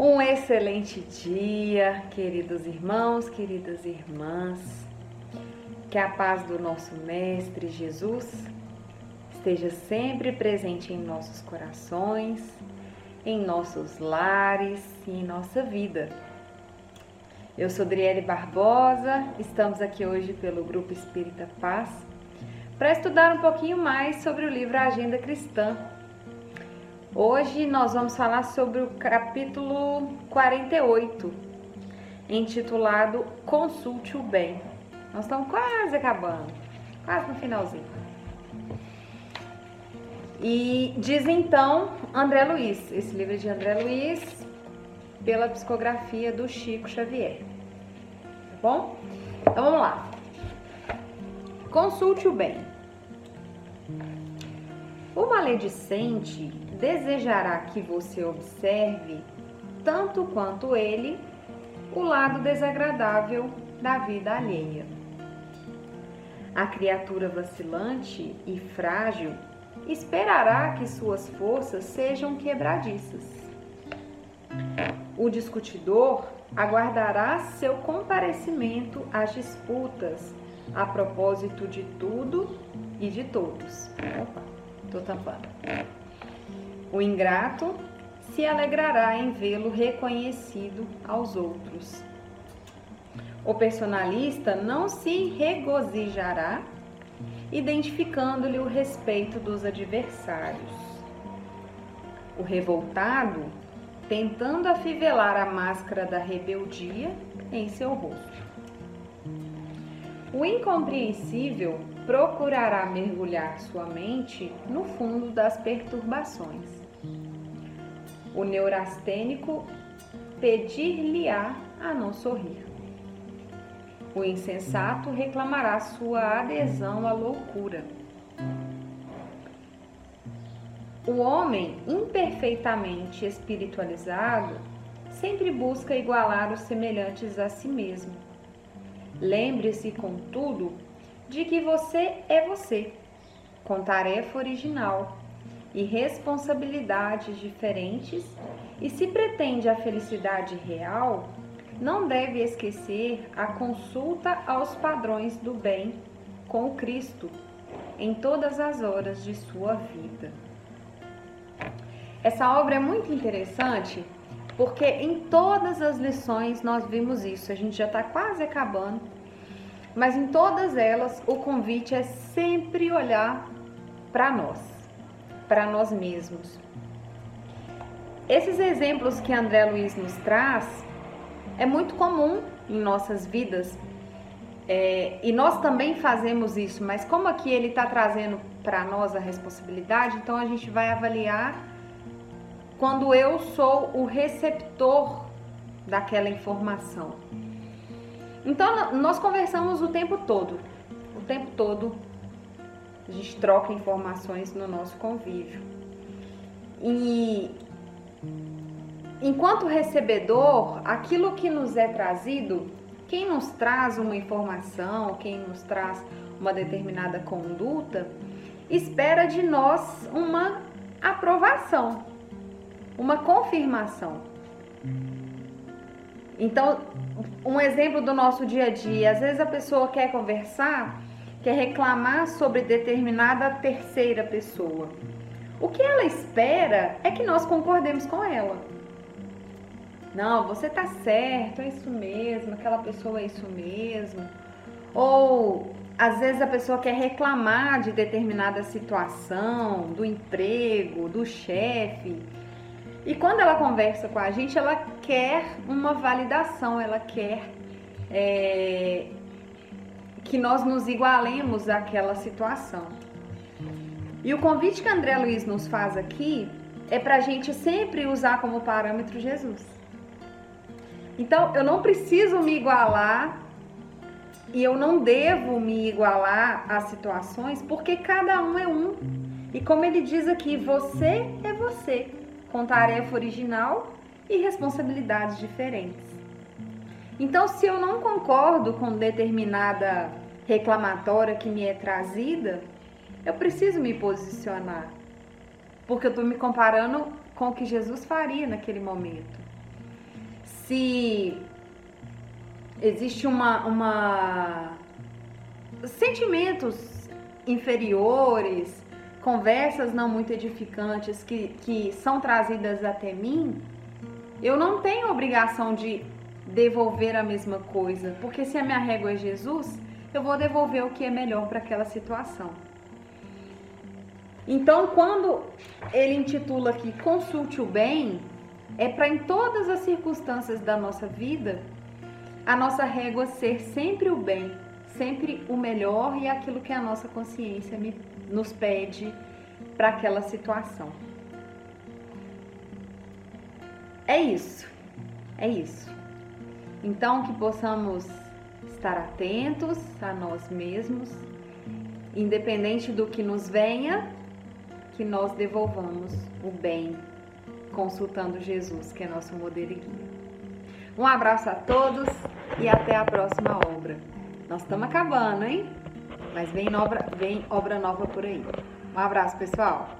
Um excelente dia, queridos irmãos, queridas irmãs. Que a paz do nosso Mestre Jesus esteja sempre presente em nossos corações, em nossos lares e em nossa vida. Eu sou Driele Barbosa, estamos aqui hoje pelo Grupo Espírita Paz para estudar um pouquinho mais sobre o livro Agenda Cristã, Hoje nós vamos falar sobre o capítulo 48, intitulado Consulte o Bem. Nós estamos quase acabando, quase no finalzinho. E diz então André Luiz, esse livro é de André Luiz, pela psicografia do Chico Xavier. Tá bom? Então vamos lá. Consulte o bem. O maledicente desejará que você observe, tanto quanto ele, o lado desagradável da vida alheia. A criatura vacilante e frágil esperará que suas forças sejam quebradiças. O discutidor aguardará seu comparecimento às disputas a propósito de tudo e de todos. Opa, tô tampando. O ingrato se alegrará em vê-lo reconhecido aos outros. O personalista não se regozijará identificando-lhe o respeito dos adversários. O revoltado, tentando afivelar a máscara da rebeldia em seu rosto. O incompreensível procurará mergulhar sua mente no fundo das perturbações o neurastênico pedir-lhe-á a não sorrir. O insensato reclamará sua adesão à loucura. O homem imperfeitamente espiritualizado sempre busca igualar os semelhantes a si mesmo. Lembre-se, contudo, de que você é você, com tarefa original, e responsabilidades diferentes, e se pretende a felicidade real, não deve esquecer a consulta aos padrões do bem com Cristo em todas as horas de sua vida. Essa obra é muito interessante porque em todas as lições nós vimos isso. A gente já está quase acabando, mas em todas elas o convite é sempre olhar para nós para nós mesmos. Esses exemplos que André Luiz nos traz é muito comum em nossas vidas é, e nós também fazemos isso, mas como aqui ele está trazendo para nós a responsabilidade, então a gente vai avaliar quando eu sou o receptor daquela informação. Então nós conversamos o tempo todo, o tempo todo a gente troca informações no nosso convívio. E enquanto recebedor, aquilo que nos é trazido, quem nos traz uma informação, quem nos traz uma determinada conduta, espera de nós uma aprovação, uma confirmação. Então, um exemplo do nosso dia a dia, às vezes a pessoa quer conversar quer reclamar sobre determinada terceira pessoa. O que ela espera é que nós concordemos com ela. Não, você tá certo, é isso mesmo, aquela pessoa é isso mesmo. Ou às vezes a pessoa quer reclamar de determinada situação, do emprego, do chefe. E quando ela conversa com a gente, ela quer uma validação, ela quer é, que nós nos igualemos àquela situação. E o convite que André Luiz nos faz aqui é para a gente sempre usar como parâmetro Jesus. Então, eu não preciso me igualar e eu não devo me igualar às situações, porque cada um é um. E como ele diz aqui, você é você, com tarefa original e responsabilidades diferentes. Então, se eu não concordo com determinada reclamatória que me é trazida, eu preciso me posicionar, porque eu estou me comparando com o que Jesus faria naquele momento. se existe uma, uma sentimentos inferiores, conversas não muito edificantes que, que são trazidas até mim, eu não tenho obrigação de devolver a mesma coisa, porque se a minha régua é Jesus, eu vou devolver o que é melhor para aquela situação. Então, quando ele intitula aqui consulte o bem, é para em todas as circunstâncias da nossa vida, a nossa régua ser sempre o bem, sempre o melhor e aquilo que a nossa consciência me, nos pede para aquela situação. É isso, é isso. Então, que possamos estar atentos a nós mesmos, independente do que nos venha, que nós devolvamos o bem, consultando Jesus, que é nosso modelo e guia. Um abraço a todos e até a próxima obra. Nós estamos acabando, hein? Mas vem obra, vem obra nova por aí. Um abraço, pessoal!